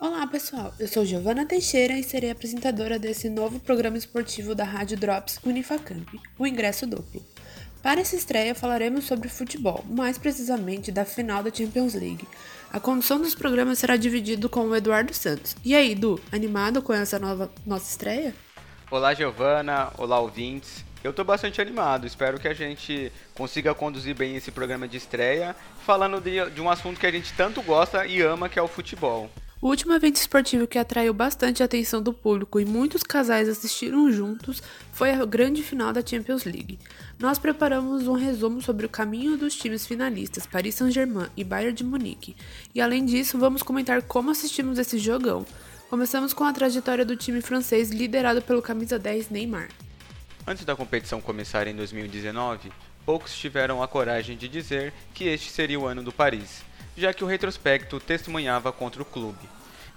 Olá pessoal, eu sou Giovana Teixeira e serei apresentadora desse novo programa esportivo da Rádio Drops Unifacamp, o Ingresso Duplo. Para essa estreia falaremos sobre futebol, mais precisamente da final da Champions League. A condução dos programas será dividido com o Eduardo Santos. E aí, Du, animado com essa nova nossa estreia? Olá, Giovana. Olá, ouvintes. Eu tô bastante animado, espero que a gente consiga conduzir bem esse programa de estreia, falando de, de um assunto que a gente tanto gosta e ama, que é o futebol. O último evento esportivo que atraiu bastante a atenção do público e muitos casais assistiram juntos foi a grande final da Champions League. Nós preparamos um resumo sobre o caminho dos times finalistas Paris Saint-Germain e Bayern de Munique, e além disso, vamos comentar como assistimos esse jogão. Começamos com a trajetória do time francês liderado pelo camisa 10 Neymar. Antes da competição começar em 2019, poucos tiveram a coragem de dizer que este seria o ano do Paris já que o retrospecto testemunhava contra o clube.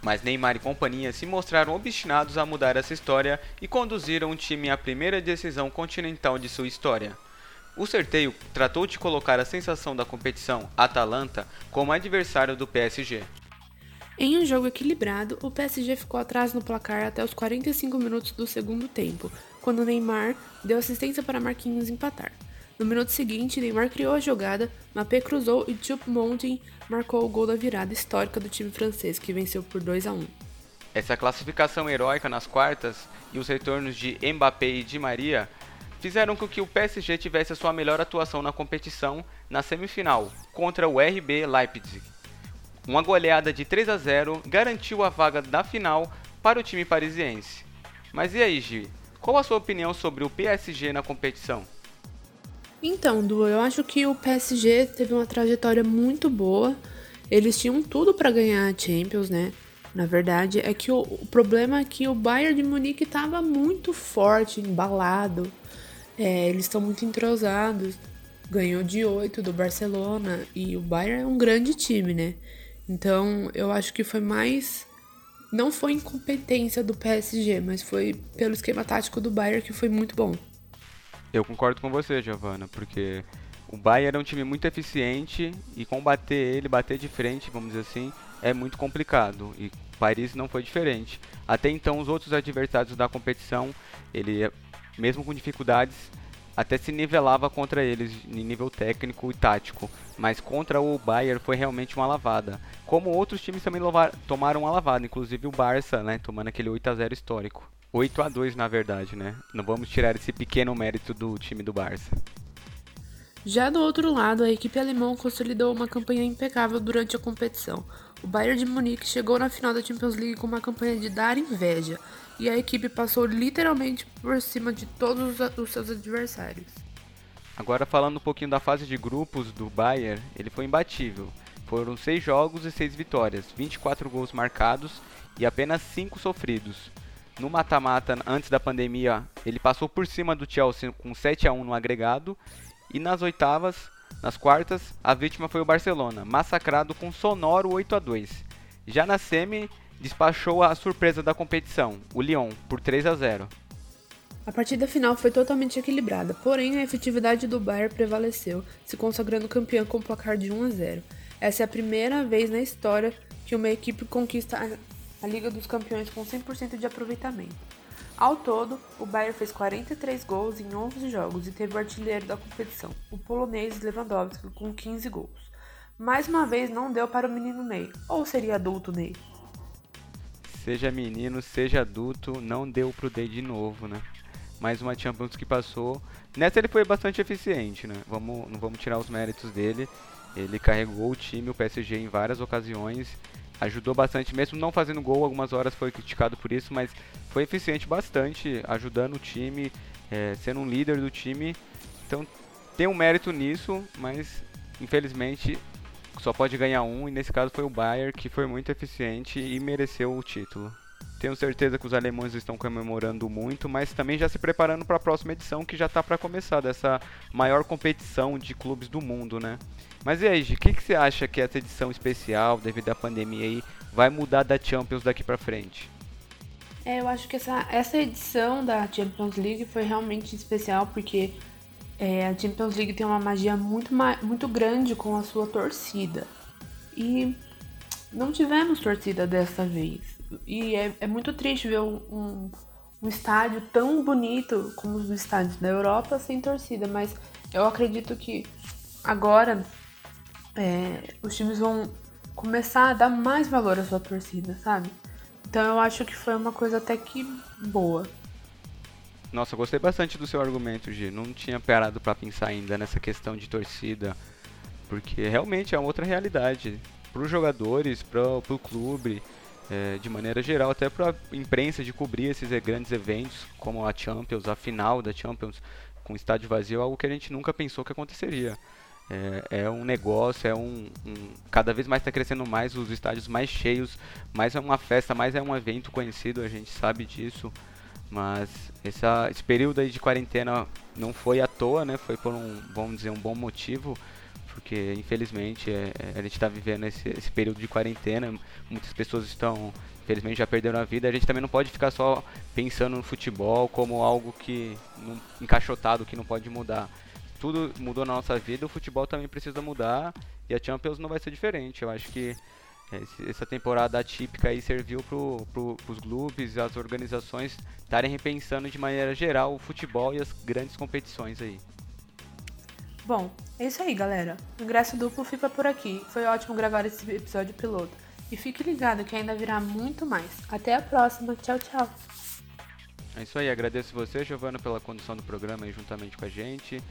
Mas Neymar e companhia se mostraram obstinados a mudar essa história e conduziram o time à primeira decisão continental de sua história. O sorteio tratou de colocar a sensação da competição, Atalanta, como adversário do PSG. Em um jogo equilibrado, o PSG ficou atrás no placar até os 45 minutos do segundo tempo, quando Neymar deu assistência para Marquinhos empatar. No minuto seguinte, Neymar criou a jogada, Mbappé cruzou e Choupo-Moting marcou o gol da virada histórica do time francês, que venceu por 2 a 1. Essa classificação heróica nas quartas e os retornos de Mbappé e Di Maria fizeram com que o PSG tivesse a sua melhor atuação na competição na semifinal contra o RB Leipzig. Uma goleada de 3 a 0 garantiu a vaga da final para o time parisiense. Mas e aí, Gi? Qual a sua opinião sobre o PSG na competição? Então, Du, eu acho que o PSG teve uma trajetória muito boa. Eles tinham tudo para ganhar a Champions, né? Na verdade, é que o, o, problema é que o Bayern de Munique estava muito forte, embalado. É, eles estão muito entrosados. Ganhou de 8 do Barcelona e o Bayern é um grande time, né? Então, eu acho que foi mais não foi incompetência do PSG, mas foi pelo esquema tático do Bayern que foi muito bom. Eu concordo com você, Giovana, porque o Bayern é um time muito eficiente e combater ele, bater de frente, vamos dizer assim, é muito complicado. E Paris não foi diferente. Até então, os outros adversários da competição, ele, mesmo com dificuldades, até se nivelava contra eles em nível técnico e tático, mas contra o Bayern foi realmente uma lavada. Como outros times também tomaram uma lavada, inclusive o Barça, né, tomando aquele 8 a 0 histórico. 8 a 2 na verdade, né? Não vamos tirar esse pequeno mérito do time do Barça. Já do outro lado, a equipe alemã consolidou uma campanha impecável durante a competição. O Bayern de Munique chegou na final da Champions League com uma campanha de dar inveja, e a equipe passou literalmente por cima de todos os seus adversários. Agora falando um pouquinho da fase de grupos do Bayern, ele foi imbatível. Foram 6 jogos e 6 vitórias, 24 gols marcados e apenas 5 sofridos. No mata-mata, antes da pandemia, ele passou por cima do Chelsea com 7 a 1 no agregado. E nas oitavas, nas quartas, a vítima foi o Barcelona, massacrado com sonoro 8 a 2. Já na semi, despachou a surpresa da competição, o Lyon, por 3 a 0. A partida final foi totalmente equilibrada, porém a efetividade do Bayern prevaleceu, se consagrando campeão com placar de 1 a 0. Essa é a primeira vez na história que uma equipe conquista a Liga dos Campeões com 100% de aproveitamento. Ao todo, o Bayern fez 43 gols em 11 jogos e teve o artilheiro da competição, o polonês Lewandowski, com 15 gols. Mais uma vez não deu para o menino Ney, ou seria adulto Ney? Seja menino, seja adulto, não deu pro Ney de novo, né? Mais uma Champions que passou. Nessa ele foi bastante eficiente, né? Vamos, não vamos tirar os méritos dele. Ele carregou o time, o PSG, em várias ocasiões ajudou bastante, mesmo não fazendo gol, algumas horas foi criticado por isso, mas foi eficiente bastante, ajudando o time, é, sendo um líder do time. Então tem um mérito nisso, mas infelizmente só pode ganhar um, e nesse caso foi o Bayern, que foi muito eficiente e mereceu o título. Tenho certeza que os alemães estão comemorando muito, mas também já se preparando para a próxima edição que já está para começar, dessa maior competição de clubes do mundo, né? Mas e aí, o que, que você acha que essa edição especial, devido à pandemia aí, vai mudar da Champions daqui para frente? É, eu acho que essa, essa edição da Champions League foi realmente especial porque é, a Champions League tem uma magia muito, muito grande com a sua torcida. E não tivemos torcida dessa vez. E é, é muito triste ver um, um, um, estádio tão bonito como os estádios da Europa sem torcida, mas eu acredito que agora é, os times vão começar a dar mais valor à sua torcida, sabe? Então eu acho que foi uma coisa até que boa. Nossa, gostei bastante do seu argumento, Gi. Não tinha parado para pensar ainda nessa questão de torcida, porque realmente é uma outra realidade para os jogadores, para o clube, é, de maneira geral, até para a imprensa de cobrir esses grandes eventos, como a Champions, a final da Champions com estádio vazio, algo que a gente nunca pensou que aconteceria. É, é um negócio, é um, um cada vez mais está crescendo mais os estádios mais cheios, mais é uma festa, mais é um evento conhecido, a gente sabe disso. Mas essa, esse período aí de quarentena não foi à toa, né? Foi por um, vamos dizer, um bom motivo, porque infelizmente é, é a gente está vivendo esse, esse, período de quarentena, muitas pessoas estão, infelizmente, já perderam a vida. A gente também não pode ficar só pensando no futebol como algo que não, encaixotado, que não pode mudar. Tudo mudou na nossa vida, o futebol também precisa mudar e a Champions não vai ser diferente. Eu acho que essa temporada atípica aí serviu para pro, os clubes e as organizações estarem repensando de maneira geral o futebol e as grandes competições aí. Bom, é isso aí, galera. O ingresso duplo fica por aqui. Foi ótimo gravar esse episódio piloto. E fique ligado que ainda virá muito mais. Até a próxima. Tchau, tchau. É isso aí. Agradeço você, Giovana, pela condução do programa aí juntamente com a gente.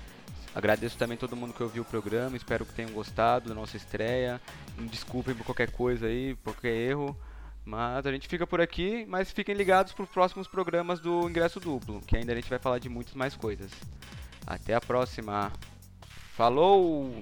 Agradeço também todo mundo que ouviu o programa, espero que tenham gostado da nossa estreia. Desculpem por qualquer coisa aí, por qualquer erro. Mas a gente fica por aqui, mas fiquem ligados para os próximos programas do Ingresso Duplo, que ainda a gente vai falar de muitas mais coisas. Até a próxima. Falou!